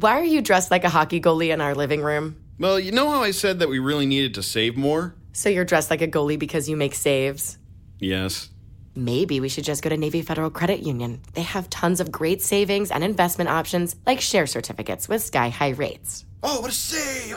Why are you dressed like a hockey goalie in our living room? Well, you know how I said that we really needed to save more? So you're dressed like a goalie because you make saves? Yes. Maybe we should just go to Navy Federal Credit Union. They have tons of great savings and investment options like share certificates with sky high rates. Oh, what a save!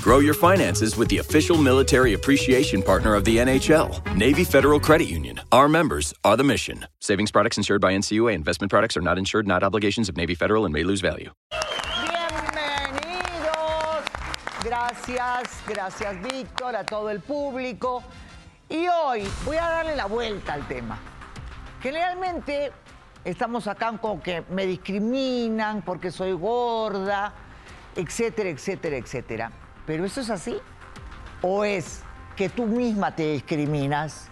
Grow your finances with the official military appreciation partner of the NHL, Navy Federal Credit Union. Our members are the mission. Savings products insured by NCUA. Investment products are not insured, not obligations of Navy Federal and may lose value. Bienvenidos. Gracias, gracias Víctor, a todo el público. Y hoy voy a darle la vuelta al tema. Generalmente estamos acá con que me discriminan porque soy gorda, etcétera, etcétera, etcétera. ¿Pero eso es así? ¿O es que tú misma te discriminas?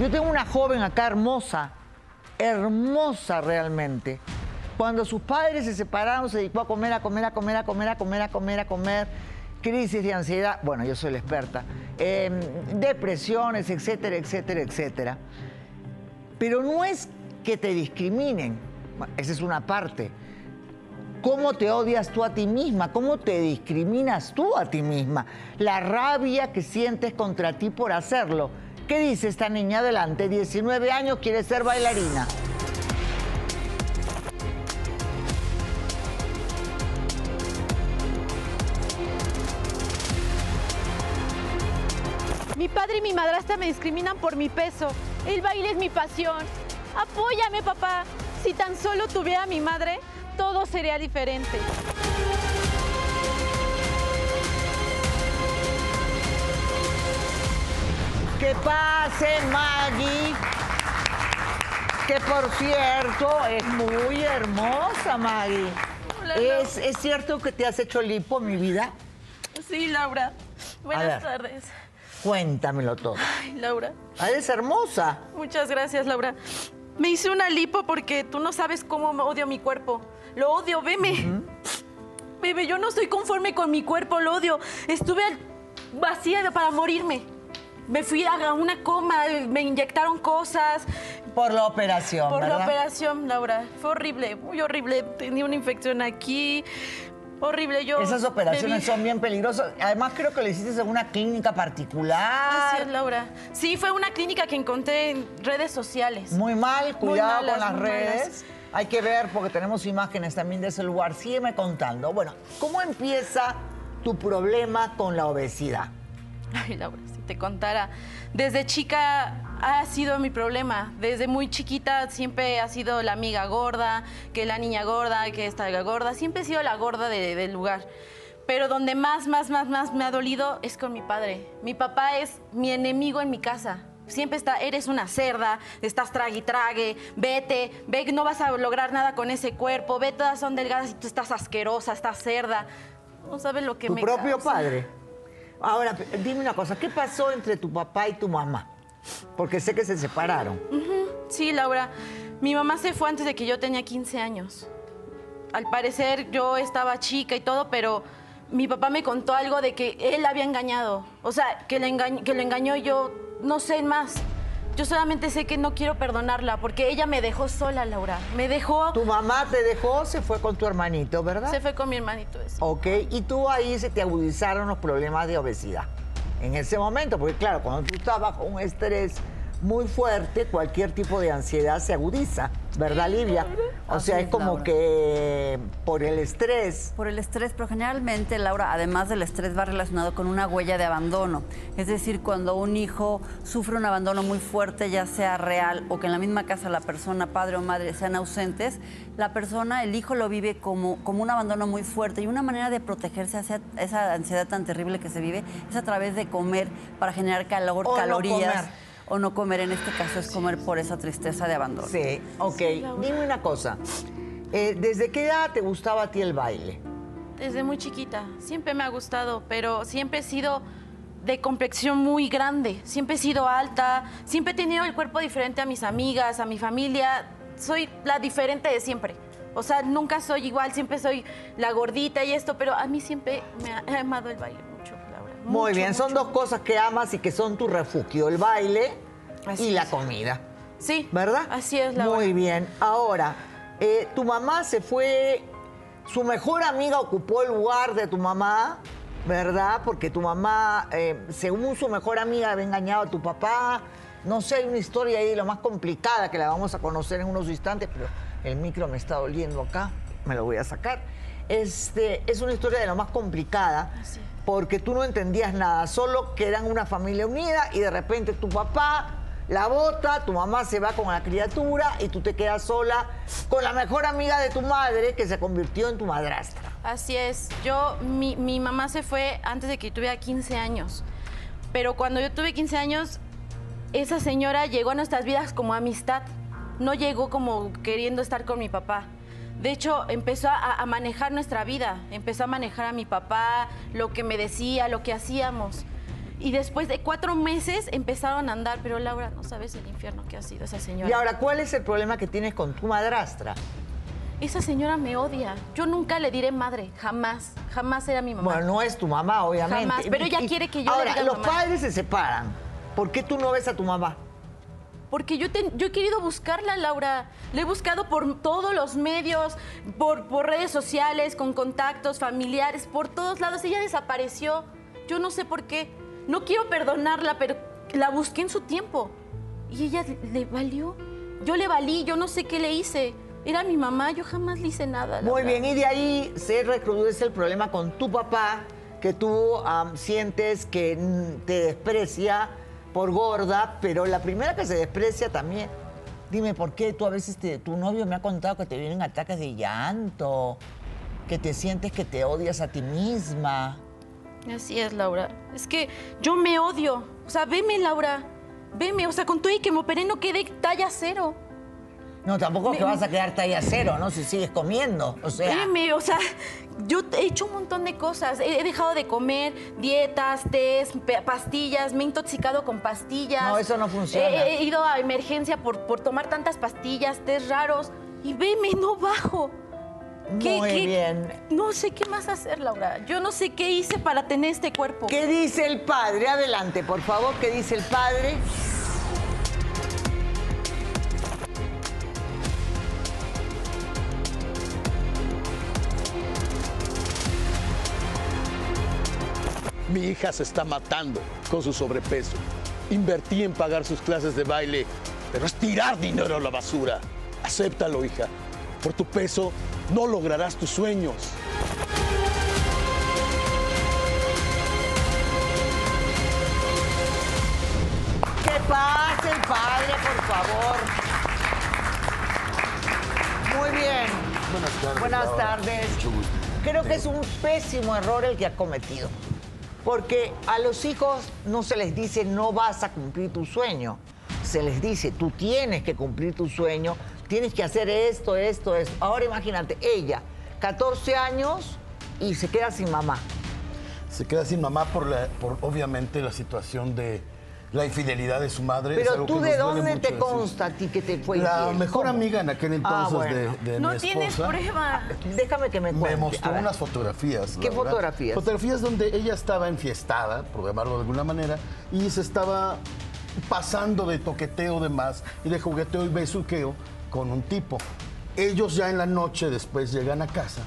Yo tengo una joven acá hermosa, hermosa realmente. Cuando sus padres se separaron, se dedicó a comer, a comer, a comer, a comer, a comer, a comer, a comer. Crisis de ansiedad, bueno, yo soy la experta. eh, depresiones, etcétera, etcétera, etcétera. Pero no es que te discriminen, esa es una parte. ¿Cómo te odias tú a ti misma? ¿Cómo te discriminas tú a ti misma? La rabia que sientes contra ti por hacerlo. ¿Qué dice esta niña adelante? 19 años, quiere ser bailarina. Mi padre y mi madrastra me discriminan por mi peso. El baile es mi pasión. Apóyame, papá. Si tan solo tuviera a mi madre, todo sería diferente. Que pase Maggie, que por cierto es muy hermosa Maggie. Hola, ¿Es, ¿Es cierto que te has hecho lipo, mi vida? Sí, Laura. Buenas tardes. Cuéntamelo todo. Ay, Laura. Ah, Eres hermosa. Muchas gracias, Laura. Me hice una lipo porque tú no sabes cómo odio mi cuerpo. Lo odio, veme. Bebé, yo no estoy conforme con mi cuerpo, lo odio. Estuve vacía para morirme. Me fui a una coma, me inyectaron cosas. Por la operación, Por ¿verdad? la operación, Laura. Fue horrible, muy horrible. Tenía una infección aquí. Horrible, yo. Esas operaciones son bien peligrosas. Además, creo que lo hiciste en una clínica particular. Así es, Laura. Sí, fue una clínica que encontré en redes sociales. Muy mal, cuidado malas, con las redes. malas. Hay que ver porque tenemos imágenes también de ese lugar. Sígueme contando. Bueno, ¿cómo empieza tu problema con la obesidad? Ay, Laura, si te contara. Desde chica ha sido mi problema. Desde muy chiquita siempre ha sido la amiga gorda, que la niña gorda, que esta gorda. Siempre he sido la gorda de- del lugar. Pero donde más, más, más, más me ha dolido es con mi padre. Mi papá es mi enemigo en mi casa. Siempre está, eres una cerda, estás trague y trague, vete, ve que no vas a lograr nada con ese cuerpo, ve, todas son delgadas y tú estás asquerosa, estás cerda. No sabes lo que Tu me propio causa. padre. Ahora, dime una cosa, ¿qué pasó entre tu papá y tu mamá? Porque sé que se separaron. Sí, Laura. Mi mamá se fue antes de que yo tenía 15 años. Al parecer yo estaba chica y todo, pero mi papá me contó algo de que él la había engañado. O sea, que, le engañ- que lo engañó yo no sé más. Yo solamente sé que no quiero perdonarla porque ella me dejó sola, Laura. Me dejó... Tu mamá te dejó, se fue con tu hermanito, ¿verdad? Se fue con mi hermanito ese. Ok, y tú ahí se te agudizaron los problemas de obesidad. En ese momento, porque claro, cuando tú estás bajo un estrés muy fuerte, cualquier tipo de ansiedad se agudiza, ¿verdad, Livia? O sea, es como Laura. que por el estrés. Por el estrés, pero generalmente, Laura, además del estrés, va relacionado con una huella de abandono. Es decir, cuando un hijo sufre un abandono muy fuerte, ya sea real o que en la misma casa la persona, padre o madre, sean ausentes, la persona, el hijo lo vive como, como un abandono muy fuerte. Y una manera de protegerse hacia esa ansiedad tan terrible que se vive es a través de comer para generar calor, O no calorías. comer. O no comer, en este caso es comer por esa tristeza de abandono. Sí, ok. Dime una cosa. eh, ¿Desde qué edad te gustaba a ti el baile? Desde muy chiquita. Siempre me ha gustado, pero siempre he sido de complexión muy grande. Siempre he sido alta. Siempre he tenido el cuerpo diferente a mis amigas, a mi familia. Soy la diferente de siempre. O sea, nunca soy igual. Siempre soy la gordita y esto, pero a mí siempre me ha, amado el baile. Muy Mucho, bien, son dos cosas que amas y que son tu refugio, el baile Así y la es. comida. Sí. ¿Verdad? Así es, Laura. Muy bien. Ahora, eh, tu mamá se fue su mejor amiga ocupó el lugar de tu mamá, ¿verdad? Porque tu mamá, eh, según su mejor amiga, había engañado a tu papá. No sé, hay una historia ahí, lo más complicada, que la vamos a conocer en unos instantes, pero el micro me está doliendo acá, me lo voy a sacar. Este, es una historia de lo más complicada, porque tú no entendías nada, solo que eran una familia unida y de repente tu papá la bota, tu mamá se va con la criatura y tú te quedas sola con la mejor amiga de tu madre que se convirtió en tu madrastra. Así es. Yo, mi, mi mamá se fue antes de que tuviera 15 años. Pero cuando yo tuve 15 años, esa señora llegó a nuestras vidas como amistad. No llegó como queriendo estar con mi papá. De hecho, empezó a, a manejar nuestra vida. Empezó a manejar a mi papá, lo que me decía, lo que hacíamos. Y después de cuatro meses empezaron a andar, pero Laura, no sabes el infierno que ha sido esa señora. Y ahora, ¿cuál es el problema que tienes con tu madrastra? Esa señora me odia. Yo nunca le diré madre, jamás. Jamás era mi mamá. Bueno, no es tu mamá, obviamente. Jamás, pero ella Y- quiere que yo le Ahora, los mamá. padres se separan. ¿Por qué tú no ves a tu mamá? Porque yo, he querido buscarla, Laura. La he buscado por todos los medios, por, redes sociales, con contactos familiares, por todos lados. Ella desapareció. Yo no sé por qué. No quiero perdonarla, pero la busqué en su tiempo. Y ella le- valió. Yo le valí, yo no sé qué le hice. Era mi mamá, yo jamás le hice nada. Muy bien, y de ahí se recrudece el problema con tu papá, que tú sientes que te desprecia por gorda, pero la primera que se desprecia también. Dime, ¿por qué tú a veces te- tu novio me ha contado que te vienen ataques de llanto, que te sientes que te odias a ti misma? Así es, Laura. Es que yo me odio. O sea, veme, Laura. Veme. O sea, con todo y que me operé no quedé talla cero. No, tampoco es que Me- vas a quedar talla cero, ¿no? Si sigues comiendo. O sea, Veme, o sea, yo he hecho un montón de cosas. He, he dejado de comer dietas, test, pastillas. Me he intoxicado con pastillas. No, eso no funciona. He, he ido a emergencia por, por tomar tantas pastillas, test raros. Y veme, no bajo. Muy bien. No sé qué más hacer, Laura. Yo no sé qué hice para tener este cuerpo. ¿qué dice el padre? Adelante, por favor, ¿qué dice el padre? Mi hija se está matando con su sobrepeso. Invertí en pagar sus clases de baile, pero es tirar dinero a la basura. Acéptalo, hija. Por tu peso no lograrás tus sueños. Que pase el padre, por favor. Muy bien. Buenas tardes. Buenas tardes. Mucho gusto. Creo que es un pésimo error el que ha cometido. Porque a los hijos no se les dice no vas a cumplir tu sueño. Se les dice tú tienes que cumplir tu sueño, tienes que hacer esto, esto, esto. Ahora imagínate, ella, 14 años y se queda sin mamá. Se queda sin mamá por, la, por obviamente la situación de la infidelidad de su madre. Es Pero algo tú que de dónde te decir. consta a ti que te fue La infiel? mejor ¿Cómo? amiga en aquel Ah, entonces bueno. de, de no mi tienes esposa prueba. Déjame que me me cuente. A mostró unas fotografías. ¿Qué fotografías? Fotografías donde ella estaba enfiestada, por llamarlo de alguna manera, y se estaba pasando de toqueteo de más y de jugueteo y besuqueo con un tipo. Ellos ya en la noche después llegan a casa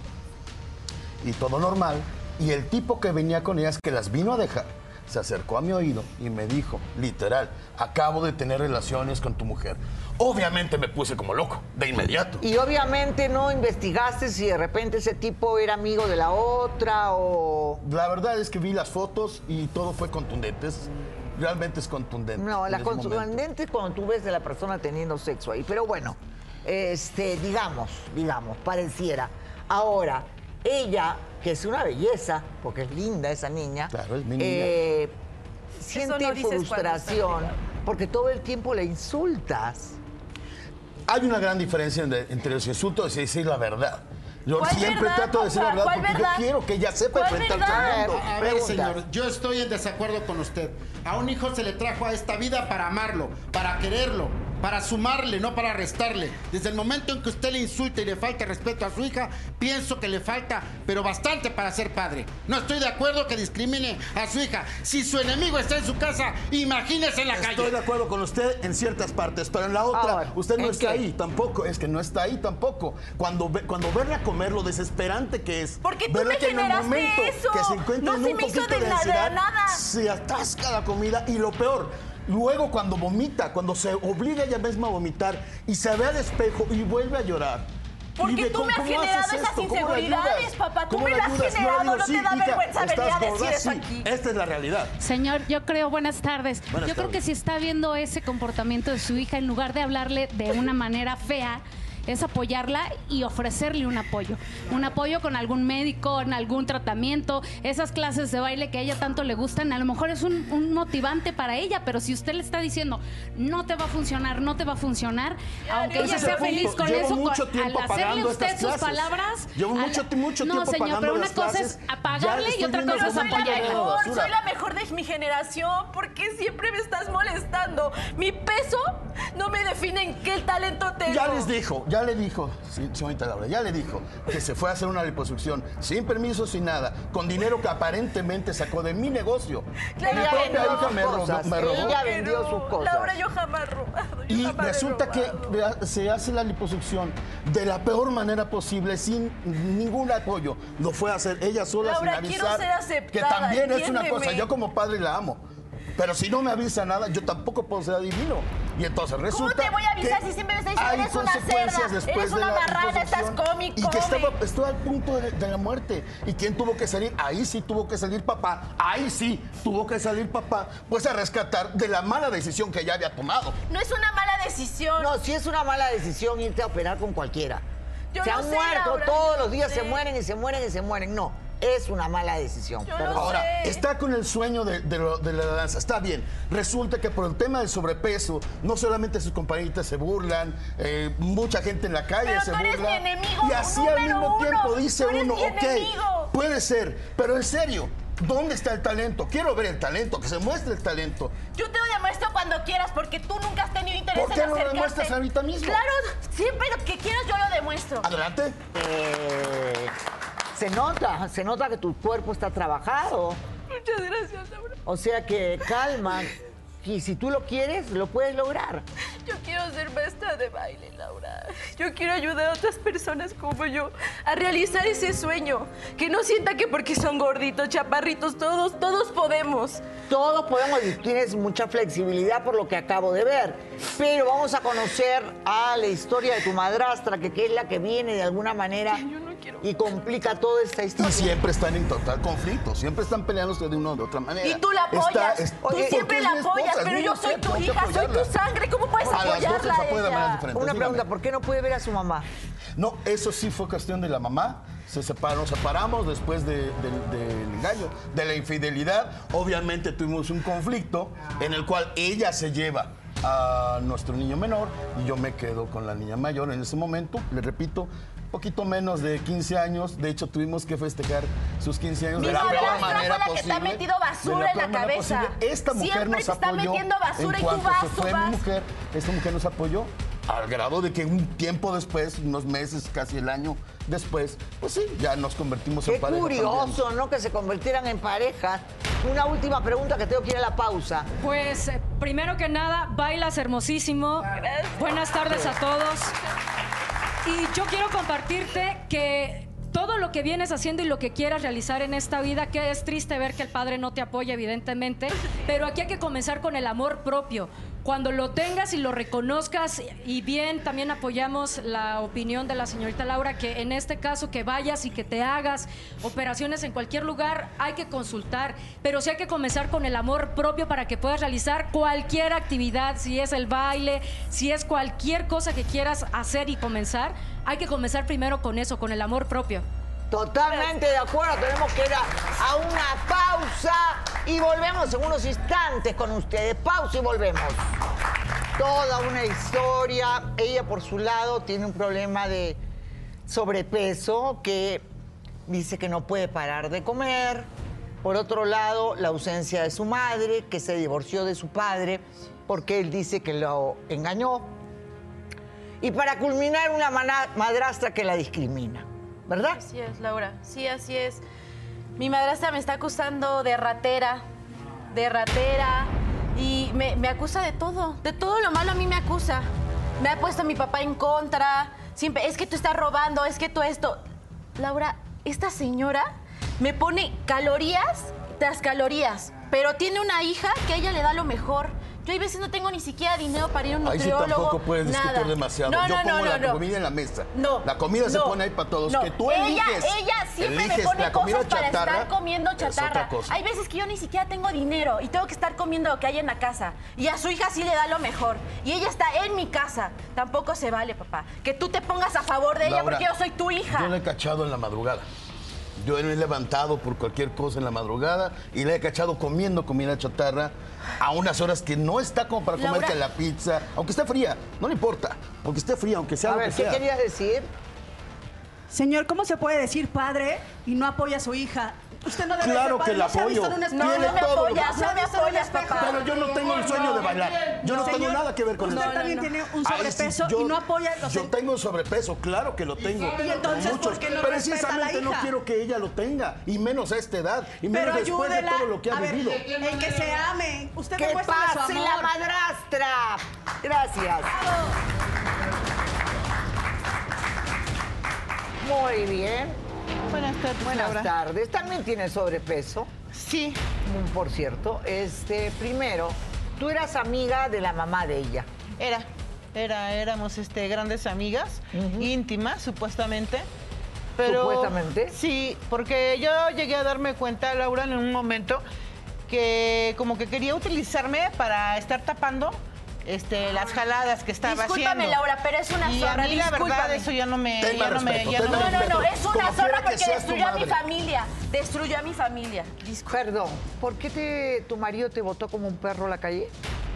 y todo normal. Y el tipo que venía con ellas, que las vino a dejar, se acercó a mi oído y me dijo, literal, acabo de tener relaciones con tu mujer. Obviamente me puse como loco, de inmediato. Y obviamente no investigaste si de repente ese tipo era amigo de la otra o... La verdad es que vi las fotos y todo fue contundente. Es- realmente es contundente. No, la contundente es cuando tú ves de la persona teniendo sexo ahí. Pero bueno, este, digamos, digamos, pareciera. Ahora, ella, que es una belleza, porque es linda esa niña, Claro, es mi niña. eh, siente frustración porque todo el tiempo le insultas. Hay una gran diferencia en- entre los insultos y decir la verdad. Yo ¿Cuál siempre verdad, trato de decir la verdad ¿Cuál porque verdad? yo quiero que ella sepa ¿Cuál enfrentar al mundo. A ver, Pregunta. señor, yo estoy en desacuerdo con usted. A un hijo se le trajo a esta vida para amarlo, para quererlo. Para sumarle, no para restarle. Desde el momento en que usted le insulta y le falta respeto a su hija, pienso que le falta, pero bastante para ser padre. No estoy de acuerdo que discrimine a su hija. Si su enemigo está en su casa, imagínese en la calle. Estoy de acuerdo con usted en ciertas partes, pero en la otra, Ahora, usted no ¿en está qué? ahí tampoco. Es que no está ahí tampoco. Cuando, ve- cuando verla comer, lo desesperante que es. Porque tú verla me que en el generaste momento eso. Que se encuentra No en se un me hizo de de la- de ansiedad, nada. se atasca la comida y lo peor. Luego cuando vomita, cuando se obliga ella misma a vomitar y se ve al espejo y vuelve a llorar. Porque Y de tú me has generado esas esto, ¿cómo la inseguridades, papá. Tú ¿Cómo me la las has generado, digo, no te da hija, vergüenza venir a decir eso sí. aquí. Esta es la realidad. Señor, yo creo, buenas tardes. Buenas yo creo que si está viendo ese comportamiento de su hija, en lugar de hablarle de una manera fea, es apoyarla y ofrecerle un apoyo. Un apoyo con algún médico, en algún tratamiento, esas clases de baile que a ella tanto le gustan, a lo mejor es un, un motivante para ella, pero si usted le está diciendo, no te va a funcionar, no te va a funcionar, aunque ella sea punto. feliz con Llevo eso, mucho con- al hacerle usted estas sus clases. palabras... Llevo al- mucho, mucho no, tiempo señor, pero una las cosa clases. es apagarle y otra cosa es la apoyarle. la soy la mejor de mi generación. ¿Por qué siempre me estás molestando? Mi peso no me define en qué talento tengo. Ya les dijo, ya le dijo, señorita Laura, ya le dijo que se fue a hacer una liposucción sin permiso, sin nada, con dinero que aparentemente sacó de mi negocio. Claro mi propia hija me robó. Me robó. Ella vendió sus cosas. Laura, yo jamás robado. yo Y jamás resulta que robado. se hace la liposucción de la peor manera posible, sin ningún apoyo. Lo fue a hacer ella sola, Laura, sin quiero avisar. ser aceptada, que también es una cosa, yo como padre la amo. Pero si no me avisa nada, yo tampoco puedo ser adivino. Y entonces ¿Cómo resulta te voy a avisar que si siempre me estás diciendo hay eres una consecuencias cerda, después eres de una la marrana, estás come y que estaba, estuvo al punto de, de la muerte. ¿Y quién tuvo que salir? Ahí sí tuvo que salir papá. Ahí sí tuvo que salir papá. Pues a rescatar de la mala decisión que ya había tomado. No es una mala decisión. No, si es una mala decisión irte a operar con cualquiera. Yo se lo han sé, muerto, Laura, todos los lo días se mueren y se mueren y se mueren. No, es una mala decisión. Yo perdón. lo Ahora, sé. está con el sueño de, de lo- de la danza. Está bien. Resulta que por el tema del sobrepeso, no solamente sus compañeritas se burlan, eh, mucha gente en la calle Pero se tú eres burla. mi enemigo y así al mismo uno. tiempo dice Tú eres uno, mi ok, enemigo". puede ser, pero en serio. ¿Dónde está el talento? Quiero ver el talento, que se muestre el talento. Yo te lo demuestro cuando quieras porque tú nunca has tenido interés ¿Por qué en no lo demuestras ahorita mismo? Claro, siempre lo que quieras yo lo demuestro. Adelante. Eh, se nota, se nota que tu cuerpo está trabajado. Muchas gracias, Laura. O sea que calma. Y si tú lo quieres, lo puedes lograr. Yo quiero ser maestra de baile, Laura. Yo quiero ayudar a otras personas como yo a realizar ese sueño. Que no sienta que porque son gorditos, chaparritos, todos, todos podemos. Todos podemos y tienes mucha flexibilidad por lo que acabo de ver. Pero vamos a conocer a la historia de tu madrastra, que, que es la que viene de alguna manera y complica toda esta Y historia. siempre están en total conflicto, siempre están peleándose de una u otra manera. Y tú la apoyas. Está- es- tú porque siempre la apoyas, pero yo soy tu hija, soy tu sangre. ¿Cómo puedes A apoyarla a apoyo de maneras ella? diferentes. Una dígame. pregunta, ¿por qué no puede ver a su mamá? No, eso sí fue cuestión de la mamá. Se separó, nos separamos después de- del- del engaño, de la infidelidad. Obviamente tuvimos un conflicto en el cual ella se lleva a nuestro niño menor y yo me quedo con la niña mayor en ese momento. Le repito, poquito menos de 15 años. De hecho, tuvimos que festejar sus 15 años de la peor manera la que te posible. ha metido basura en la cabeza. posible. Esta mujer Siempre nos te está apoyó metiendo basura en y tú vas, tú fue vas. mi mujer. Esta mujer nos apoyó al grado de que un tiempo después, unos meses, casi el año después, pues sí, ya nos convertimos Qué en pareja. curioso, también. ¿no? Que se convirtieran en pareja. Una última pregunta que tengo que ir a la pausa. Pues eh, primero que nada, bailas hermosísimo. Buenas tardes a todos. Y yo quiero compartirte que todo lo que vienes haciendo y lo que quieras realizar en esta vida, que es triste ver que el padre no te apoya, evidentemente, pero aquí hay que comenzar con el amor propio. Cuando lo tengas y lo reconozcas, y bien, también apoyamos la opinión de la señorita Laura, que en este caso que vayas y que te hagas operaciones en cualquier lugar, hay que consultar, pero sí hay que comenzar con el amor propio para que puedas realizar cualquier actividad, si es el baile, si es cualquier cosa que quieras hacer y comenzar, hay que comenzar primero con eso, con el amor propio. Totalmente de acuerdo, tenemos que ir a, una pausa y volvemos en unos instantes con ustedes. Pausa y volvemos. Toda una historia. Ella por su lado tiene un problema de sobrepeso que dice que no puede parar de comer. Por otro lado, la ausencia de su madre, que se divorció de su padre porque él dice que lo engañó. Y para culminar, una madrastra que la discrimina, ¿verdad? Así es, Laura. Sí, así es. Mi madrastra me está acusando de ratera, de ratera, y me, acusa de todo. De todo lo malo a mí me acusa. Me ha puesto a mi papá en contra. Siempre, es que tú estás robando, es que tú esto. Laura, esta señora me pone calorías tras calorías, pero tiene una hija que ella le da lo mejor. Yo hay veces no tengo ni siquiera dinero para ir a un Ahí sí nutriólogo. tampoco puedes discutir nada. demasiado. No, Yo no, pongo no, la comida en la mesa. No. La comida se pone ahí para todos. Que tú ella, eliges. Ella siempre me pone cosas para estar comiendo chatarra. Hay veces que yo ni siquiera tengo dinero y tengo que estar comiendo lo que hay en la casa. Y a su hija sí le da lo mejor. Y ella está en mi casa. Tampoco se vale, papá. Que tú te pongas a favor de ella porque yo soy tu hija. Yo la he cachado en la madrugada. Yo me he levantado por cualquier cosa en la madrugada y la he cachado comiendo comida chatarra a unas horas que no está como para Laura. comerte la pizza, aunque esté fría, no le importa, porque esté fría, aunque sea A lo ver, que ¿qué sea. querías decir? Señor, ¿cómo se puede decir padre y no apoya a su hija? Usted no debe Claro que la no apoyo. Tiene no me apoyas, no me ¿Se ha visto en un apoyas, papá. Pero yo no tengo el sueño de bailar. Yo no tengo nada que ver con usted eso. también tiene un sobrepeso y no apoya los Yo tengo sobrepeso, claro que lo tengo. Y entonces, Muchos. ¿por qué no Precisamente no quiero que ella lo tenga, y menos a esta edad, y menos después de todo lo que ha vivido. en que se amen. Usted ¡Que demuéstrale su pase amor. la madrastra! Gracias. Muy bien. Buenas tardes, Buenas Laura. tardes. También tienes sobrepeso. Sí. Mm, Por cierto, este, primero, tú eras amiga de la mamá de ella. Era, era, éramos este, grandes amigas, íntimas, supuestamente. Pero, ¿Supuestamente? Sí, porque yo llegué a darme cuenta, Laura, en un momento que como que quería utilizarme para estar tapando este, las jaladas que estaba Discúlpame, haciendo. Laura, pero es una y zorra, a mí la verdad discúlpame. eso ya no me... Ya no me- ya no No, no, no, es una zorra que porque destruyó a mi familia. Destruyó a mi familia. Perdón, ¿por qué te, tu marido te botó como un perro a la calle?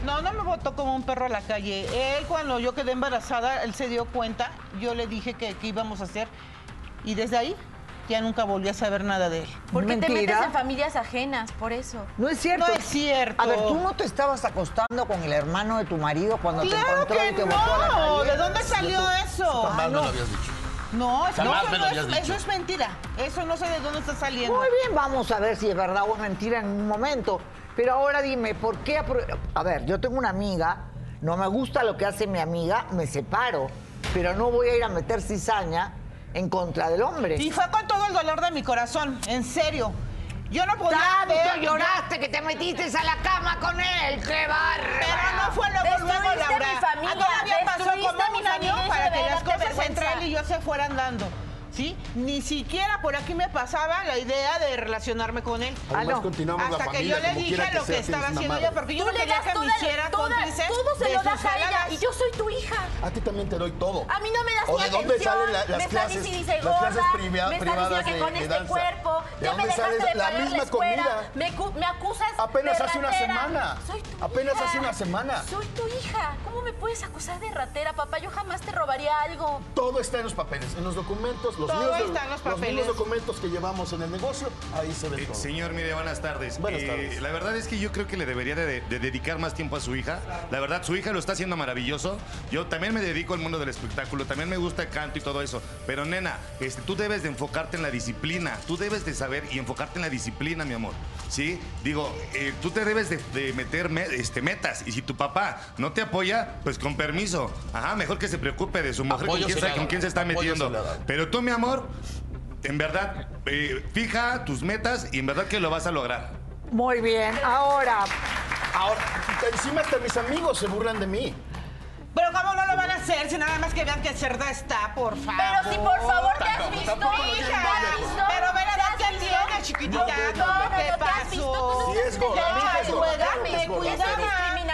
No, no me botó como un perro a la calle. Él, cuando yo quedé embarazada, él se dio cuenta. Yo le dije que, que íbamos a hacer. Y desde ahí ya nunca volví a saber nada de él. ¿Por qué te metes en familias ajenas? Por eso. No es cierto. No es cierto. A ver, ¿tú no te estabas acostando con el hermano de tu marido cuando te Claro encontró que y te botó a la no. calle? ¿De dónde salió eso? Jamás Ah, me no. lo habías dicho. No, eso, no, es, eso es mentira. Eso no sé de dónde está saliendo. Muy bien, vamos a ver si es verdad o es mentira en un momento. Pero ahora dime, ¿por qué? A ver, yo tengo una amiga, no me gusta lo que hace mi amiga, me separo, pero no voy a ir a meter cizaña en contra del hombre. Y fue con todo el dolor de mi corazón, en serio. Yo no podía Tanto ver- lloraste que te metiste a la cama con él, qué bárbaro. Pero no fue luego, luego, Laura. mi familia, A todavía pasó como mi un año para que las cosas entre él y yo se fueran dando. ¿Sí? Ni siquiera por aquí me pasaba la idea de relacionarme con él. Además, continuamos la Hasta que familia, yo le dije lo que sea, estaba haciendo ella, porque yo no le quería que me hiciera cómplice todo se lo das a ella y yo soy tu hija. A ti también te doy todo. A mí no me das ¿O ni de dónde salen la- las me estás clases, dice las gorda, clases priva- me estás privadas diciendo que de- con este danza? cuerpo ¿De ya me dónde dejaste de la pagar misma escuela, comida? Me, me acusas Apenas de hace una semana. Soy tu Apenas hija. hace una semana. Soy tu hija. ¿Cómo me puedes acusar de ratera, papá? Yo jamás te robaría algo. Todo está en los papeles, en los documentos, los Todo mismos, está en los mismos papeles. documentos que llevamos en el negocio, ahí se ve Eh, todo. Señor, mire, buenas tardes. Buenas Eh, tardes. La verdad es que yo creo que le debería de, de dedicar más tiempo a su hija. La verdad, su hija lo está haciendo maravilloso. Yo también me dedico al mundo del espectáculo, también me gusta el canto y todo eso. Pero nena, este, tú debes de enfocarte en la disciplina. Tú debes de saber y enfocarte en la disciplina, mi amor. ¿Sí? Digo, eh, tú te debes de, de meter me- este, metas. Y si tu papá no te apoya, pues con permiso. Ajá, mejor que se preocupe de su mujer, con quién, con quién se está metiendo. Pero tú, mi amor, en verdad, eh, fija tus metas y en verdad que lo vas a lograr. Muy bien, ahora, Ahora, encima hasta mis amigos se burlan de mí. Pero ¿cómo no lo van a hacer si nada más que vean que cerda está, por favor? Pero si por favor te has visto, hija. Pero ve la ¿Te edad has que tiene, chiquitita. No, no, no, ¿Qué pasó? Sí, es gorda, Ya, mi es gorda, juega, claro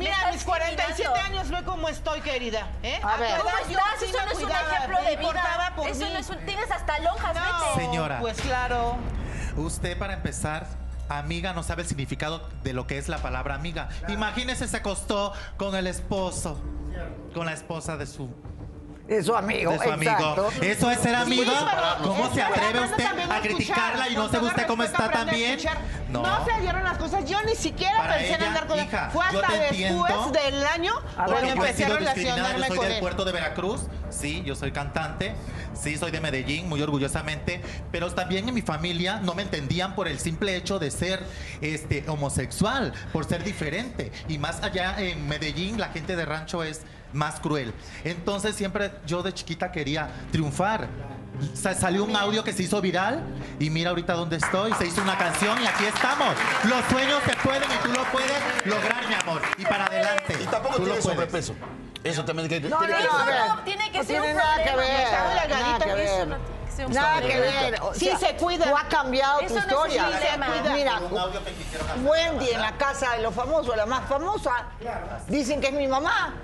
Mira, mis 47 discriminando. años ve cómo estoy, querida. ¿eh? A ver. ¿Cómo estás? Eso no es un ejemplo de importaba vida. por Eso mí. no es un... Tienes hasta lonjas, No, vete. Señora. Pues claro. Usted, para empezar, amiga, no sabe el significado de lo que es la palabra amiga. Imagínese, se acostó con el esposo, con la esposa de su, es su amigo, de su amigo. exacto. ¿Eso es ser amigo? pero- ¿Cómo se atreve usted a criticarla y no se guste cómo está también. No. No. se dieron las cosas. Yo ni siquiera Para pensé en ella, andar con hija, Fue hasta después entiendo. del año cuando empecé a relacionarme yo soy con del él. puerto de Veracruz, sí, yo soy cantante, sí, soy de Medellín, muy orgullosamente, pero también en mi familia no me entendían por el simple hecho de ser este, homosexual, por ser diferente. Y más allá en Medellín, la gente de rancho es más cruel. Entonces siempre yo de chiquita quería triunfar. Sa- salió un audio que se hizo viral y mira ahorita dónde estoy, se hizo una canción y aquí estamos. Los sueños se pueden y tú lo puedes lograr, mi amor. Y para adelante. Y tampoco Tú lo tiene puedes. Eso también que No, no, tiene que no, ver. ser- No, tiene que no ser un tiene nada que ver. está Nada que eso no que Nada que ver. O Sí, sea, se cuida. Tú has cambiado Eso tu no es historia. Mira, audio que quisiera cantar. Wendy en la casa de los famosos, la más famosa, dicen que es mi mamá.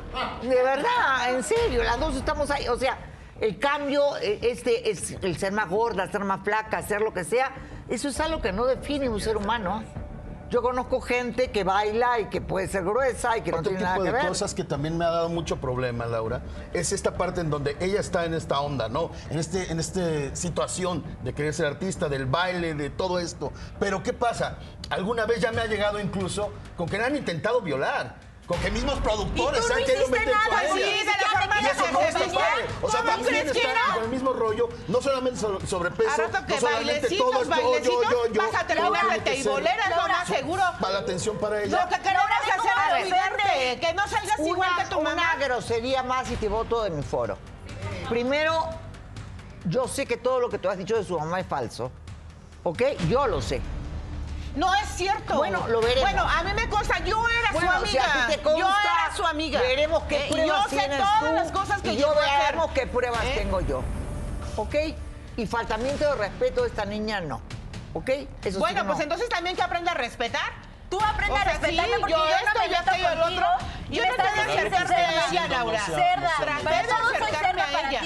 De verdad, en serio, las dos estamos ahí. O sea, el cambio, eh, este, es el ser más gorda, ser más flaca, ser lo que sea, eso es algo que no define un ser humano. Yo conozco gente que baila y que puede ser gruesa y que no Otro tiene nada tipo que de ver. cosas que también me ha dado mucho problema, Laura, es esta parte en donde ella está en esta onda, ¿no? En este, en esta situación de querer ser artista, del baile, de todo esto. Pero ¿qué pasa? Alguna vez ya me ha llegado incluso con que la han intentado violar. Con que mismos productores se han querido meter con nada, ella. sí, de la forma y eso no está padre. O sea, ¿Cómo también está con el mismo rollo, no solamente sobre- sobrepeso, no solamente bailecitos, todo es yo, yo, bailecitos, yo, yo. vas a terminar Todo de es lo más seguro. Para la atención para ella. Lo que queremos hacer ¿cómo es que no salgas igual que tu mamá. una grosería más y te voto de mi foro. Primero, yo sé que todo lo que tú has dicho de su mamá es falso. ¿Ok? Yo lo sé. No es cierto. Bueno, lo veremos. Bueno, a mí me consta, yo era Bueno, su si a amiga. ti te consta, yo era su amiga. Veremos qué Eh, pruebas yo sé tienes todas tú las cosas que y yo yo voy a hacer. veremos qué pruebas ¿Eh? tengo yo. ¿Ok? Y faltamiento de respeto de esta niña, no. ¿Ok? Eso Bueno, sí pues no. entonces también que aprenda a respetar. Tú aprendes O sea, a respetarme sí, porque yo yo, esto, no me yo meto aquello, el contigo. otro. y Yo me traté de estás diciendo acercarme a ella, Laura. Cerda. Traté Pero de yo no soy acercarme cerda a para ella.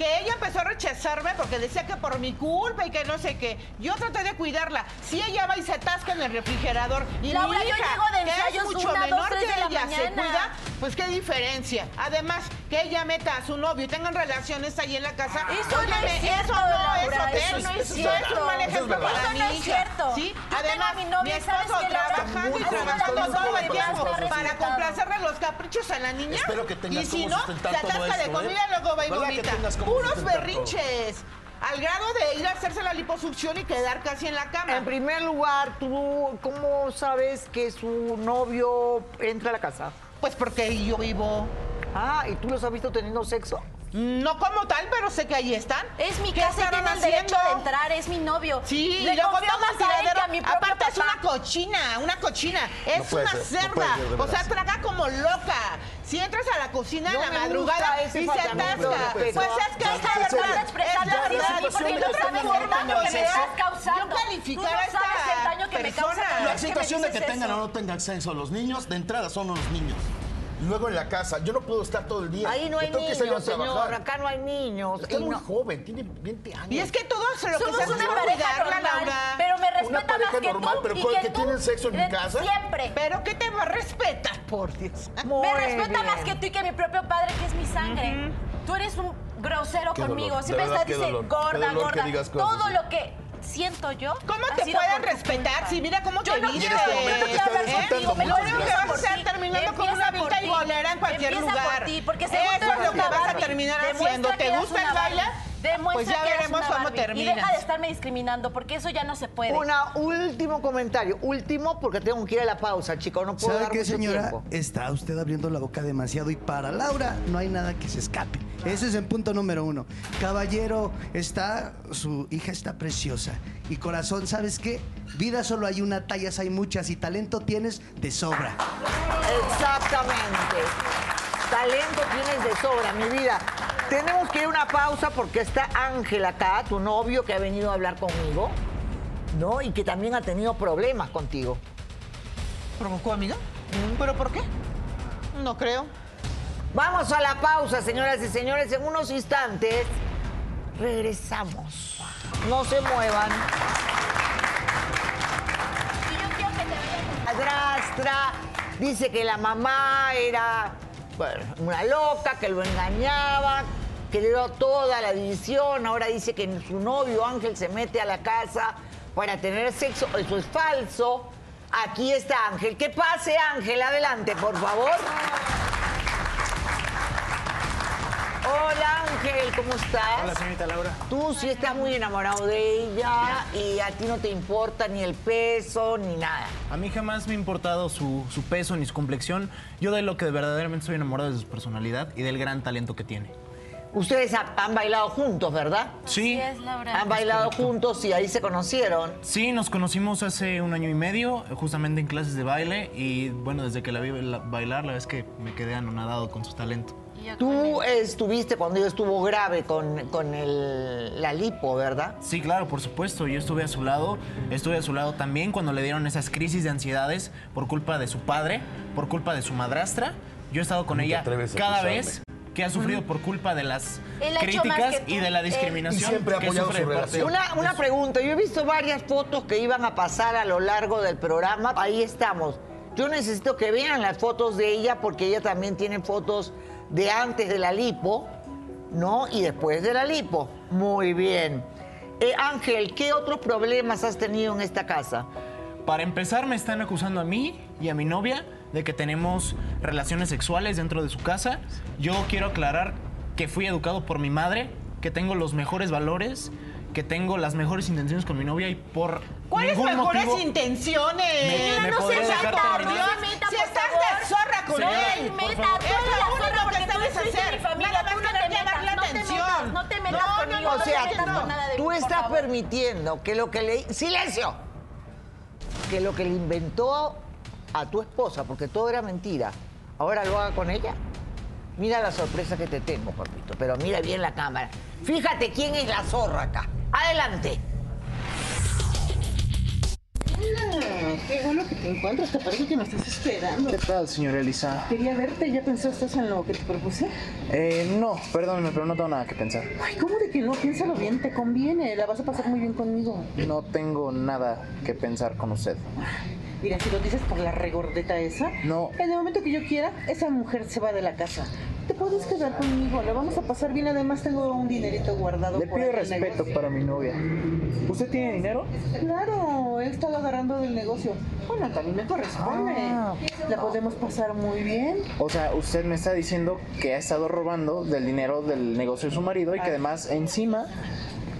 Que ella empezó a rechazarme porque decía que por mi culpa y que no sé qué. Yo traté de cuidarla. Si ella va y se atasca en el refrigerador y Laura, mi yo hija, llego de que es mucho una, menor que ella, se cuida, pues qué diferencia. Además, que ella meta a su novio y tengan relaciones ahí en la casa. Eso no es cierto, eso no Laura, es hotel. eso no es Eso un mal Eso es ejemplo para Eso mi hija. cierto. ¿Sí? Yo tengo Además, a mi novio, mi ¿sabes esposo trabajando y trabajando todo el tiempo has para complacerle los caprichos a la niña. Espero que tengas y si no, se atasca de ¿eh? comida y luego va y ¿Verdad que vomita. Puros berrinches. Al grado de ir a hacerse la liposucción y quedar casi en la cama. En primer lugar, ¿tú cómo sabes que su novio entra a la casa? Pues porque yo vivo. Ah, ¿y tú los has visto teniendo sexo? No como tal, pero sé que ahí están. Es mi ¿Qué casa tiene el derecho haciendo? de entrar, es mi novio. Sí, Le y luego más tiradero. a mi propio Aparte es una cochina, una cochina. Es una ser, no cerda. ser, de o sea, traga como loca. Si entras a la cocina No en la madrugada y se atasca, pues es que esta está, verdad. verdad, expresar la es verdad, verdad. porque no Yo sabes tengo el daño que me sexo. estás causando. Yo calificar a esta sabes el daño que me causa persona. cada La situación de que tengan o no tengan acceso los niños, de entrada son los niños. Luego en la casa, yo no puedo estar todo el día. Ahí no hay niños, señor. Acá no hay niños. Está Y muy no- joven, tiene 20 años. Y es que todo se lo que se hace una es pareja normal, Laura. pero me respeta Una pareja más que normal, tú pero y ¿con que que tienen sexo en mi casa? Siempre. Pero ¿qué te va a respetar, por Dios? Muy me respeta bien. más que tú y que mi propio padre, que es mi sangre. Tú eres un grosero Qué conmigo. dolor, Siempre estás diciendo gorda, gorda. Todo lo que siento yo. ¿Cómo te pueden respetar si mira cómo Yo te no este me lo único que vas a estar hacer terminando con una venta y bolera en cualquier lugar. por ti, porque Eso es lo que vas a terminar haciendo. ¿Te gusta el baile? Demuestra Pues ya que veremos una cómo Barbie. Y deja de estarme discriminando, porque eso ya no se puede. Un último comentario. Último, porque tengo que ir a la pausa, chicos. No puedo ¿Sabe dar qué, mucho señora? tiempo. Está usted abriendo la boca demasiado y para Laura no hay nada que se escape. Ese es el punto número uno. Caballero, está, su hija está preciosa. Y corazón, ¿sabes qué? Vida solo hay una, tallas hay muchas y talento tienes de sobra. Exactamente. Talento tienes de sobra, mi vida. Tenemos que ir a una pausa porque está Ángel acá, tu novio que ha venido a hablar conmigo, ¿no? Y que también ha tenido problemas contigo. ¿Provocó, amiga? ¿Pero por qué? No creo. Vamos a la pausa, señoras y señores. En unos instantes regresamos. No se muevan. Y yo quiero que te vayas Madrastra dice que la mamá era bueno, una loca, que lo engañaba. Creó toda la división, ahora dice que su novio Ángel se mete a la casa para tener sexo, eso es falso. Aquí está Ángel. Que pase Ángel, adelante, por favor. Hola Ángel, ¿cómo estás? Hola, señorita Laura. Tú sí estás muy enamorado de ella y a ti no te importa ni el peso ni nada. A mí jamás me ha importado su, su peso ni su complexión. Yo de lo que verdaderamente soy enamorado es de su personalidad y del gran talento que tiene. Ustedes ha- han bailado juntos, ¿verdad? Sí. Han bailado juntos y ahí se conocieron. Sí, nos conocimos hace un año y medio, justamente en clases de baile. Y bueno, desde que la vi la- bailar, la verdad es que me quedé anonadado con su talento. Tú estuviste cuando ella estuvo grave con, con el, la lipo, ¿verdad? Sí, claro, por supuesto. Yo estuve a su lado. Estuve a su lado también cuando le dieron esas crisis de ansiedades por culpa de su padre, por culpa de su madrastra. Yo he estado con No ella cada vez que ha sufrido por culpa de las Él ha hecho más críticas que tú. y de la discriminación. Y siempre ha que apoyado sufre su de parte de- Una, una pregunta, yo he visto varias fotos que iban a pasar a lo largo del programa, ahí estamos. Yo necesito que vean las fotos de ella porque ella también tiene fotos de antes de la lipo, ¿no? Y después de la lipo. Muy bien. Eh, Ángel, ¿qué otros problemas has tenido en esta casa? Para empezar, me están acusando a mí y a mi novia de que tenemos relaciones sexuales dentro de su casa. Yo quiero aclarar que fui educado por mi madre, que tengo los mejores valores, que tengo las mejores intenciones con mi novia y por ¿Cuáles mejores motivo intenciones? me- me no seas dejar por. Dios, si estás de zorra con Señora, él. por Es lo único que sabes hacer. Nada más no querer metas, llamar la no te atención. metas, no te metas conmigo, o no te sea, nada de tú mí, estás permitiendo que lo que le... ¡Silencio! Que lo que le inventó a tu esposa, porque todo era mentira, ahora lo haga con ella. Mira la sorpresa que te tengo, papito, pero mira bien la cámara. Fíjate quién es la zorra acá. Adelante. Qué bueno que te encuentras, te parece que me estás esperando. ¿Qué tal, señora Elisa? Quería verte, ¿ya pensaste en lo que te propuse? Eh, no, perdóneme, pero no tengo nada que pensar. Ay, ¿cómo de que no? Piénsalo bien, te conviene, la vas a pasar muy bien conmigo. No tengo nada que pensar con usted. Mira, si lo dices por la regordeta esa, No. en el momento que yo quiera, esa mujer se va de la casa. Te puedes quedar conmigo, la vamos a pasar bien, además tengo un dinerito guardado Le pido respeto para mi novia. ¿Usted tiene dinero? Claro, él está agarrando del negocio. Bueno, también me corresponde. Ah. La podemos pasar muy bien. O sea, usted me está diciendo que ha estado robando del dinero del negocio de su marido y que además encima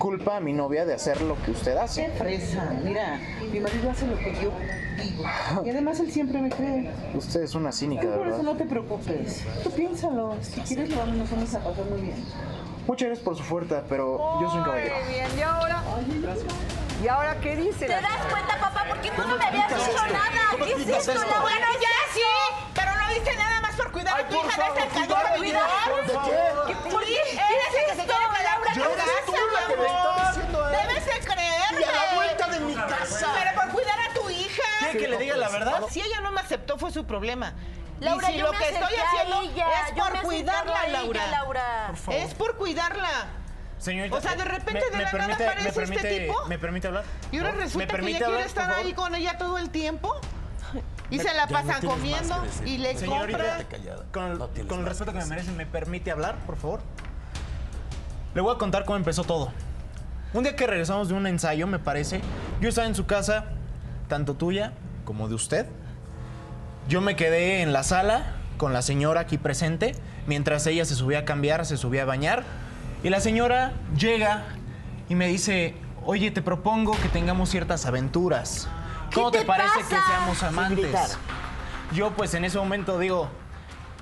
culpa a mi novia de hacer lo que usted Qué hace. fresa, mira, mi marido hace lo que yo digo. Y además él siempre me cree. Usted es una cínica, de por eso verdad. no te preocupes. Tú piénsalo. Si quieres, lo vamos, nos vamos a pasar muy bien. Muchas gracias por su fuerza, pero yo soy un caballero. Muy bien, ¿y ahora? ¿Y ahora qué dice? ¿Te das cuenta, papá? Porque tú no me habías dicho nada. ¿Qué es esto, Laura? Bueno, ya sí, pero lo hice nada más por cuidar a tu hija de esta cuidar, cuidar. ¿de qué? ¿Por qué? Eres el que se tiene que Laura Yo tu eres casa, tú la que mi me está amor. diciendo a él. Debes de creerme. Y a la vuelta de mi casa. Pero por cuidar a tu hija. ¿Quiere que le diga la verdad? Si ella no me aceptó fue su problema. Laura, y si yo lo me que estoy haciendo ella, es por cuidarla, a ella, Laura. Laura. Por favor. Es por cuidarla. Señorita, O sea, de eh, repente me- de me la nada permite- aparece me este permite- tipo. ¿Me permite hablar? Y ahora ¿Me resulta que ella quiere estar ahí con ella todo el tiempo. Y Me- se la no pasan comiendo que y le Señorita, compra. con, con el respeto que me merece, ¿me permite hablar, por favor? Le voy a contar cómo empezó todo. Un día que regresamos de un ensayo, me parece, yo estaba en su casa, tanto tuya como de usted. Yo me quedé en la sala con la señora aquí presente, mientras ella se subía a cambiar, se subía a bañar. Y la señora llega y me dice, oye, te propongo que tengamos ciertas aventuras. ¿Cómo te, te parece pasa? que seamos amantes? Yo pues en ese momento digo,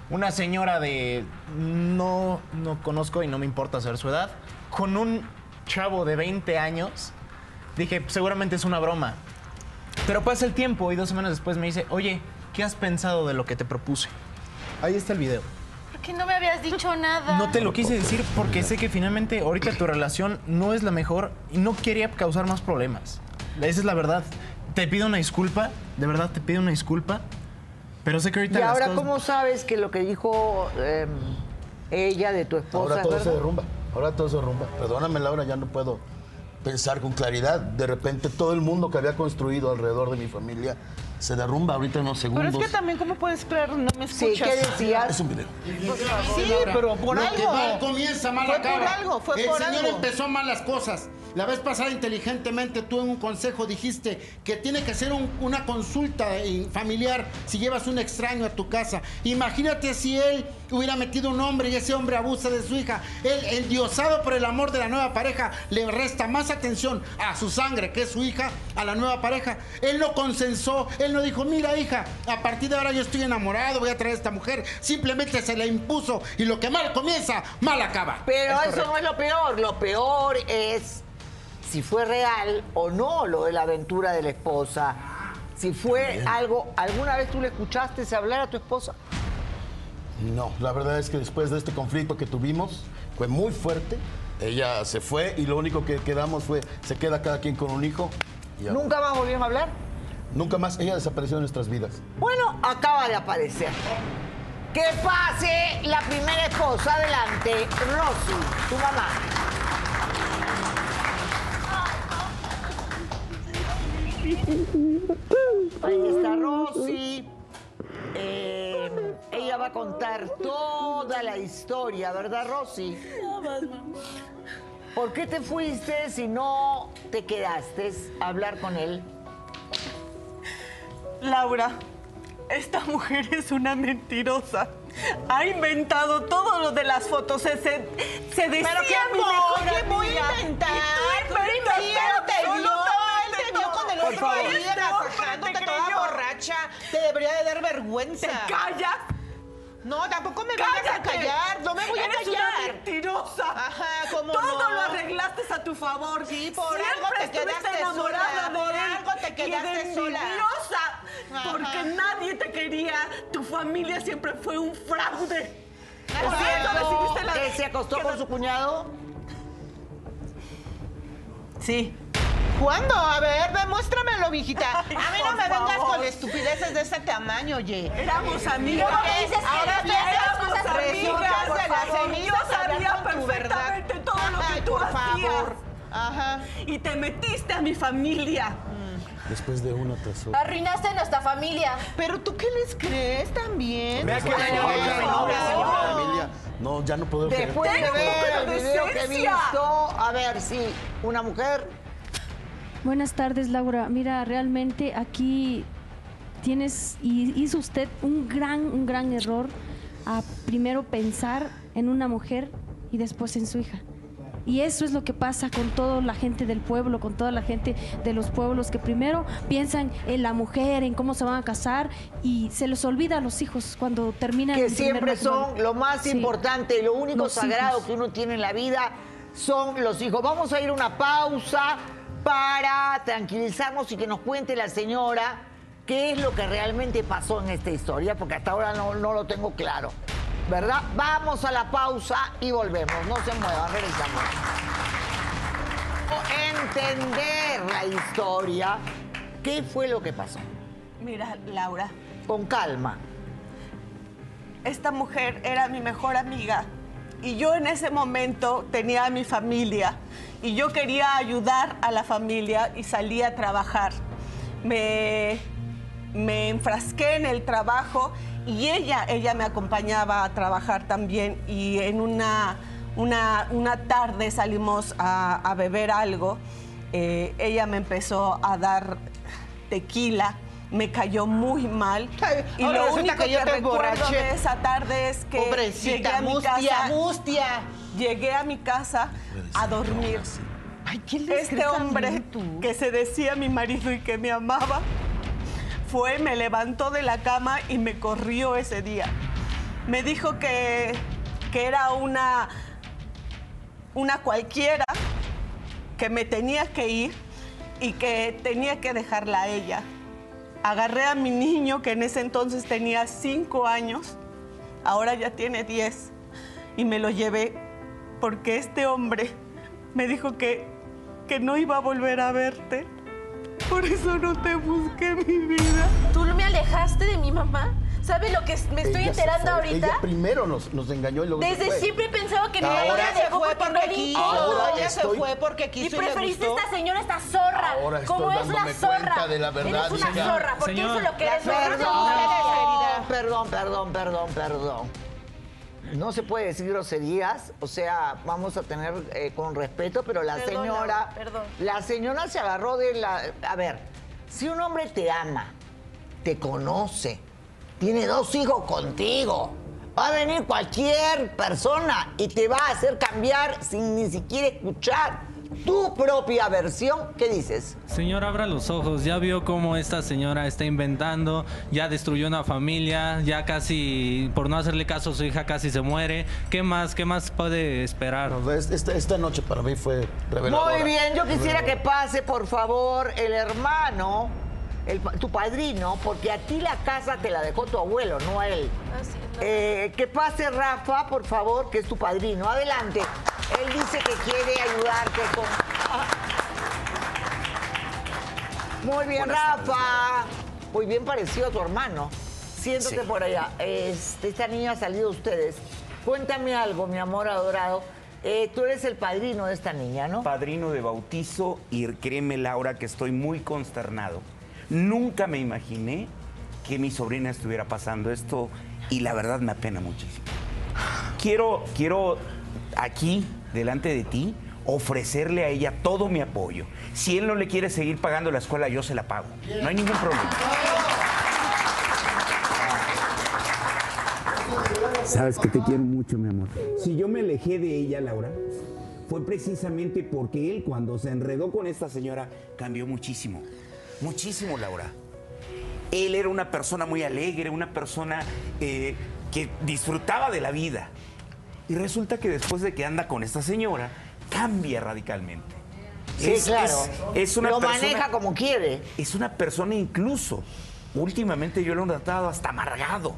una señora de no, no conozco y no me importa saber su edad, con un chavo de 20 años, dije, seguramente es una broma. Pero pasa el tiempo y dos semanas después me dice, oye, ¿qué has pensado de lo que te propuse? Ahí está el video. ¿Por qué no me habías dicho nada? No te lo quise decir porque sé que finalmente ahorita tu relación no es la mejor y no quería causar más problemas. Esa es la verdad. Te pido una disculpa, de verdad te pido una disculpa, pero sé que ahorita ¿Y ahora cosas- cómo sabes que lo que dijo em, ella de tu esposa Ahora todo se derrumba. Ahora todo se derrumba. Perdóname, Laura, ya no puedo pensar con claridad. De repente todo el mundo que había construido alrededor de mi familia se derrumba ahorita en unos Pero segundos. es que también, ¿cómo puedes creer? No me escuchas. ¿qué decías? Es un video. Sí, pero por Lo algo. que mal comienza, mal Fue acaba. por algo, fue El por señor empezó mal las cosas. La vez pasada, inteligentemente, tú en un consejo dijiste que tiene que ser un- una consulta familiar si llevas un extraño a tu casa. Imagínate si él hubiera metido un hombre y ese hombre abusa de su hija. Él, endiosado por el amor de la nueva pareja, le resta más atención a su sangre, que es su hija, a la nueva pareja. Él no consensó, él no dijo, mira hija, a partir de ahora yo estoy enamorado, voy a traer a esta mujer. Simplemente se la impuso y lo que mal comienza, mal acaba. Pero Es eso no es lo peor. Lo peor es si fue real o no lo de la aventura de la esposa. Si fue algo, ¿alguna vez tú le escuchaste hablar a tu esposa? No, la verdad es que después de este conflicto que tuvimos, fue muy fuerte. Ella se fue y lo único que quedamos fue, se queda cada quien con un hijo. y. ¿Nunca más volvieron a hablar? Nunca más, ella desapareció de nuestras vidas. Bueno, acaba de aparecer. Que pase la primera esposa adelante, Rosy, tu mamá. Ahí está Rosy. Eh, ella va a contar toda la historia, ¿verdad, Rosy? ¿Por qué te fuiste si no te quedaste a hablar con él? Laura, esta mujer es una mentirosa. Ha inventado todo lo de las fotos. Se, se, se decía Pero qué mi amor, mejor ¿qué voy a amiga. inventar? Y tú él te vio, él te vio con el otro ahí Este hombre agasajándose te toda borracha. Te debería de dar vergüenza. ¿Te callas? No, tampoco me a ¡Cállate! callar. No me voy a Eres callar. una mentirosa. Ajá, ¿cómo Todo no? lo arreglaste a tu favor. Sí, por Siempre algo te quedaste enamorada sola, de por él. algo te y quedaste de sola. Ajá. Porque nadie te quería. Tu familia siempre fue un fraude. ¿Es Por eso la- que se acostó con su cuñado? Sí. ¿Cuándo? A ver, demuéstramelo, mijita. Ay, a mí no me vengas favor. con estupideces de ese tamaño, oye. Éramos amigas. ¿Por qué dices que Ahora ya éramos amigas, de las Yo sabía con tu verdad. perfectamente todo lo que Ay, tú por hacías. favor. Ajá. Y te metiste a mi familia. Después de una tras otra. Arruinaste nuestra familia. Pero tú qué les crees también. Vea que familia. No, ya no puedo creer. Después de ver el video que visto, a ver, sí, una mujer Buenas tardes, Laura. Mira, realmente aquí tienes y hizo usted un gran, un gran error a primero pensar en una mujer y después en su hija. Y eso es lo que pasa con toda la gente del pueblo, con toda la gente de los pueblos que primero piensan en la mujer, en cómo se van a casar y se les olvida a los hijos cuando terminan que el siempre son lo más Sí. importante, lo único Los sagrado hijos. que uno tiene en la vida son los hijos. Vamos a ir a una pausa para tranquilizarnos y que nos cuente la señora qué es lo que realmente pasó en esta historia, porque hasta ahora no, no lo tengo claro. ¿Verdad? Vamos a la pausa y volvemos. No se muevan, regresamos. Entender la historia. ¿Qué fue lo que pasó? Mira, Laura, Con calma. esta mujer era mi mejor amiga y yo en ese momento tenía a mi familia y yo quería ayudar a la familia y salí a trabajar. Me, me enfrasqué en el trabajo y ella, ella me acompañaba a trabajar también y en una, una, una tarde salimos a, a beber algo. Eh, ella me empezó a dar tequila, me cayó muy mal. y ahora lo único que que, yo te recuerdo de esa tarde es que Pobrecita, llegué a mi mustia, casa, mustia. llegué a mi casa a dormir. les este hombre tú? que se decía mi marido y que me amaba fue, me levantó de la cama y me corrió ese día. Me dijo que, que era una, una cualquiera, que me tenía que ir y que tenía que dejarla a ella. Agarré a mi niño, que en ese entonces tenía cinco años, ahora ya tiene 10, y me lo llevé porque este hombre me dijo que, que no iba a volver a verte. Por eso no te busqué mi vida. ¿Tú me alejaste de mi mamá? ¿Sabe lo que me estoy Ella se enterando ahorita? Ella primero nos, nos engañó y luego se Desde fue. siempre pensaba que mi Ahora- mamá Ella se fue porque quiso, Ahora ella se fue porque Y quiso y le preferiste gustó. esta señora, esta zorra. Ahora estoy ¿Cómo es la zorra? de la verdad, Eres una zorra, porque Señor. eso es lo que eres. Perdón, perdón, perdón, perdón, perdón. No se puede decir groserías, o sea, vamos a tener eh, con respeto, pero la Perdón, señora, perdón. la señora se agarró de la, a ver, si un hombre te ama, te conoce, tiene dos hijos contigo, va a venir cualquier persona y te va a hacer cambiar sin ni siquiera escuchar tu propia versión. ¿Qué dices? Señor, abra los ojos. Ya vio cómo esta señora está inventando. Ya destruyó una familia. Ya casi, por no hacerle caso a su hija, casi se muere. ¿Qué más? ¿Qué más puede esperar? Esta, esta noche para mí fue reveladora. Muy bien, yo quisiera que pase, por favor, el hermano, el tu padrino, porque a ti la casa te la dejó tu abuelo, no a él. Eh, que pase Rafa, por favor, que es tu padrino. Adelante. Él dice que quiere ayudarte con... Muy bien, Buenas tardes, Rafa. Muy bien parecido a tu hermano. Siéntate Sí. por allá. Este, esta niña ha salido de ustedes. Cuéntame algo, mi amor adorado. Eh, tú eres el padrino de esta niña, ¿no? Padrino de bautizo y créeme Laura que estoy muy consternado. Nunca me imaginé que mi sobrina estuviera pasando esto y la verdad me apena muchísimo. Quiero, quiero aquí, delante de ti, ofrecerle a ella todo mi apoyo. Si él no le quiere seguir pagando la escuela, yo se la pago. No hay ningún problema. Sabes que te quiero mucho, mi amor. Si yo me alejé de ella, Laura, fue precisamente porque él cuando se enredó con esta señora cambió muchísimo. Muchísimo, Laura. Él era una persona muy alegre, una persona eh, que disfrutaba de la vida. Y resulta que después de que anda con esta señora, cambia radicalmente. Sí, claro. es una Lo persona- maneja como quiere. Es una persona incluso. Últimamente yo lo he notado hasta amargado.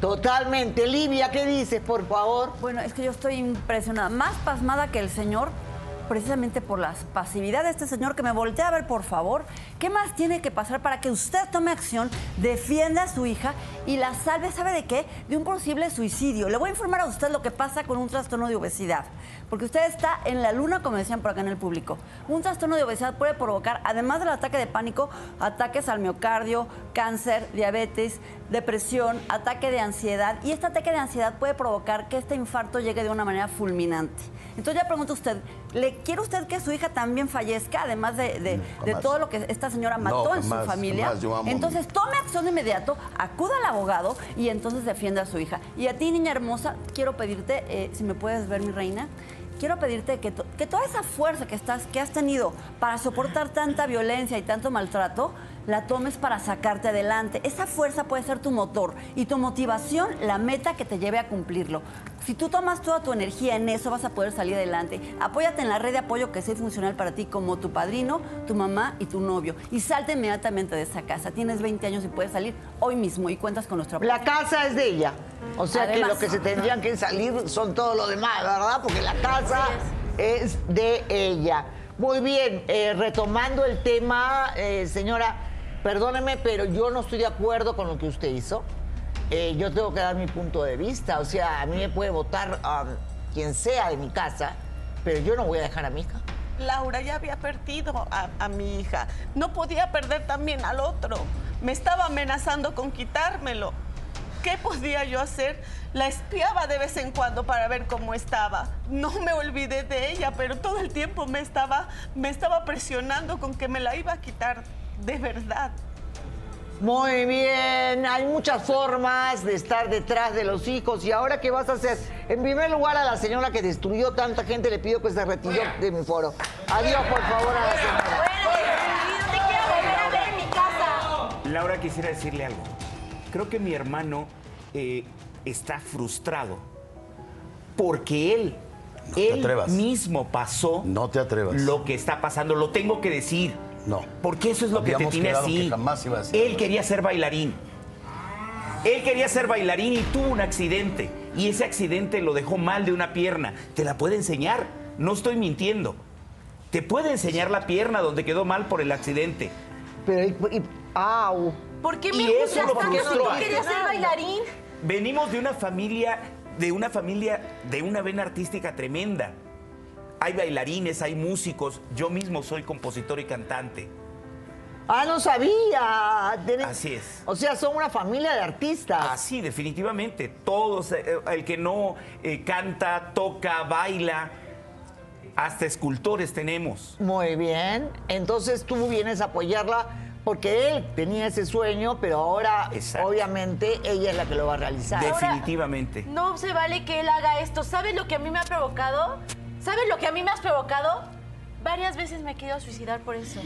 Totalmente. Livia, ¿qué dices, por favor? Bueno, es que yo estoy impresionada, más pasmada que el señor, precisamente por la pasividad de este señor, que me voltea a ver, por favor. ¿Qué más tiene que pasar para que usted tome acción, defienda a su hija y la salve, ¿sabe de qué? De un posible suicidio. Le voy a informar a usted lo que pasa con un trastorno de obesidad. Porque usted está en la luna, como decían por acá en el público. Un trastorno de obesidad puede provocar, además del ataque de pánico, ataques al miocardio, cáncer, diabetes, depresión, ataque de ansiedad. Y este ataque de ansiedad puede provocar que este infarto llegue de una manera fulminante. Entonces ya pregunta usted, ¿le quiere usted que su hija también fallezca, además de, de- todo lo que esta señora No, mató en su familia? a entonces tome acción de inmediato, acuda al abogado y entonces defienda a su hija. Y a ti, niña hermosa, quiero pedirte, eh, si me puedes ver, mi reina, quiero pedirte que, to- que toda esa fuerza que, estás, que has tenido para soportar tanta violencia y tanto maltrato, la tomes para sacarte adelante. Esa fuerza puede ser tu motor y tu motivación, la meta que te lleve a cumplirlo. Si tú tomas toda tu energía en eso, vas a poder salir adelante. Apóyate en la red de apoyo que sea funcional para ti, como tu padrino, tu mamá y tu novio. Y salte inmediatamente de esa casa. Tienes 20 años y puedes salir hoy mismo y cuentas con nuestro apoyo. La casa es de ella. O sea que lo que se tendrían que salir son todo lo demás, ¿verdad? Porque la casa es de ella. Muy bien, eh, retomando el tema, eh, señora, perdóneme, pero yo no estoy de acuerdo con lo que usted hizo. Eh, yo tengo que dar mi punto de vista. O sea, a mí me puede votar um, quien sea de mi casa, pero yo no voy a dejar a mi hija. Laura ya había perdido a, a mi hija. No podía perder también al otro. Me estaba amenazando con quitármelo. ¿Qué podía yo hacer? La espiaba de vez en cuando para ver cómo estaba. No me olvidé de ella, pero todo el tiempo me estaba, me estaba presionando con que me la iba a quitar de verdad. Muy bien, hay muchas formas de estar detrás de los hijos. ¿Y ahora qué vas a hacer? En primer lugar, a la señora que destruyó tanta gente le pido que se retire de mi foro. Adiós, por favor, a la señora. Laura, quisiera decirle algo. Creo que mi hermano eh, está frustrado porque él, te él mismo pasó No te atrevas. lo que está pasando. Lo tengo que decir. No. Porque eso es lo que te tiene así. que jamás iba a decir Él quería ser bailarín. Él quería ser bailarín y tuvo un accidente. Y ese accidente lo dejó mal de una pierna. Te la puede enseñar. No estoy mintiendo. Te puede enseñar la pierna donde quedó mal por el accidente. Pero, y, y- au. ¿Por qué me Y eso lo tú querías ser bailarín? Venimos de una familia, de una familia, de una vena artística tremenda. Hay bailarines, hay músicos. Yo mismo soy compositor y cantante. Ah, no sabía. Tienen- Así es. O sea, son una familia de artistas. Así, definitivamente. Todos, eh, el que no eh, canta, toca, baila, hasta escultores tenemos. Muy bien. Entonces tú vienes a apoyarla porque él tenía ese sueño, pero ahora obviamente ella es la que lo va a realizar. Definitivamente. No se vale que él haga esto. ¿Sabes lo que a mí me ha provocado? ¿Sabes lo que a mí me has provocado? Varias veces me he querido suicidar por eso.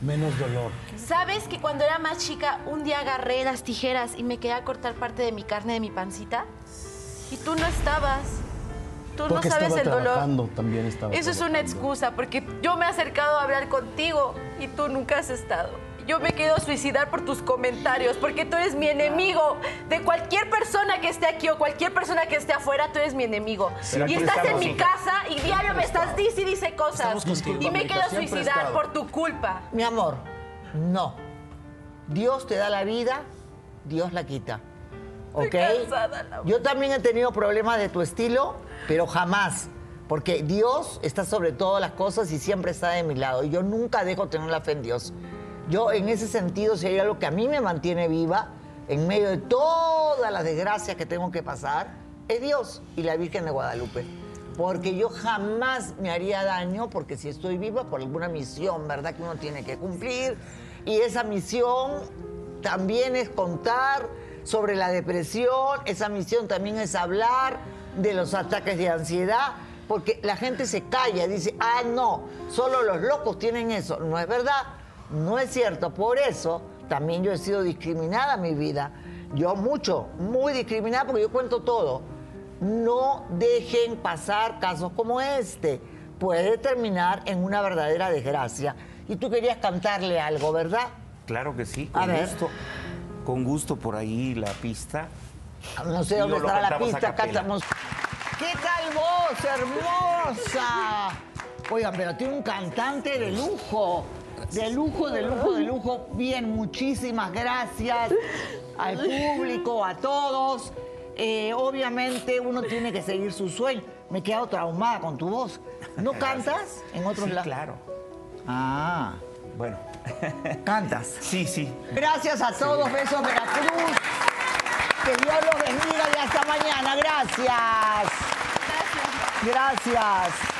Menos dolor. ¿Sabes que cuando era más chica un día agarré las tijeras y me quería cortar parte de mi carne de mi pancita? Y tú no estabas. Tú Porque no sabes el dolor. también estaba Eso es una excusa, porque yo me he acercado a hablar contigo y tú nunca has estado. Yo me quiero suicidar por tus comentarios, porque tú eres mi enemigo. De cualquier persona que esté aquí o cualquier persona que esté afuera, tú eres mi enemigo. Y estás en mi casa y diario me estás dice y dice cosas. Y me quiero suicidar por tu culpa. Mi amor, no. Dios te da la vida, Dios la quita. ¿Ok? Estoy cansada, Laura. Yo también he tenido problemas de tu estilo, pero jamás. Porque Dios está sobre todas las cosas y siempre está de mi lado. Y yo nunca dejo tener la fe en Dios. Yo, en ese sentido, sería lo que a mí me mantiene viva, en medio de todas las desgracias que tengo que pasar, es Dios y la Virgen de Guadalupe. Porque yo jamás me haría daño, porque si estoy viva por alguna misión, ¿verdad? Que uno tiene que cumplir. Y esa misión también es contar sobre la depresión, esa misión también es hablar de los ataques de ansiedad, porque la gente se calla, dice, ah, no, solo los locos tienen eso. No es verdad, no es cierto. Por eso también yo he sido discriminada en mi vida. Yo mucho, muy discriminada porque yo cuento todo. No dejen pasar casos como este. Puede terminar en una verdadera desgracia. Y tú querías cantarle algo, ¿verdad? Claro que sí, A con ver. gusto. Con gusto por ahí la pista. No sé dónde lo estará la pista, capela. cantamos. ¿Qué tal voz, hermosa? Oigan, pero tiene un cantante de lujo. De lujo, de lujo, de lujo. Bien, muchísimas gracias al público, a todos. Eh, obviamente uno tiene que seguir su sueño. Me he quedado traumada con tu voz. ¿No cantas en otros Sí, lados? claro. Ah. Bueno. ¿Cantas? Sí, sí. Gracias a todos. Besos, Veracruz. Que Dios los bendiga y hasta mañana. Gracias. Gracias. Gracias.